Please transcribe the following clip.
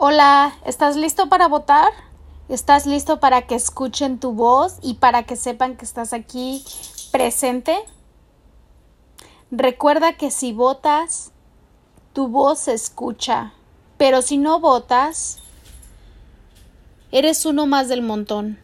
Hola, ¿estás listo para votar? ¿Estás listo para que escuchen tu voz y para que sepan que estás aquí presente? Recuerda que si votas, tu voz se escucha, pero si no votas, eres uno más del montón.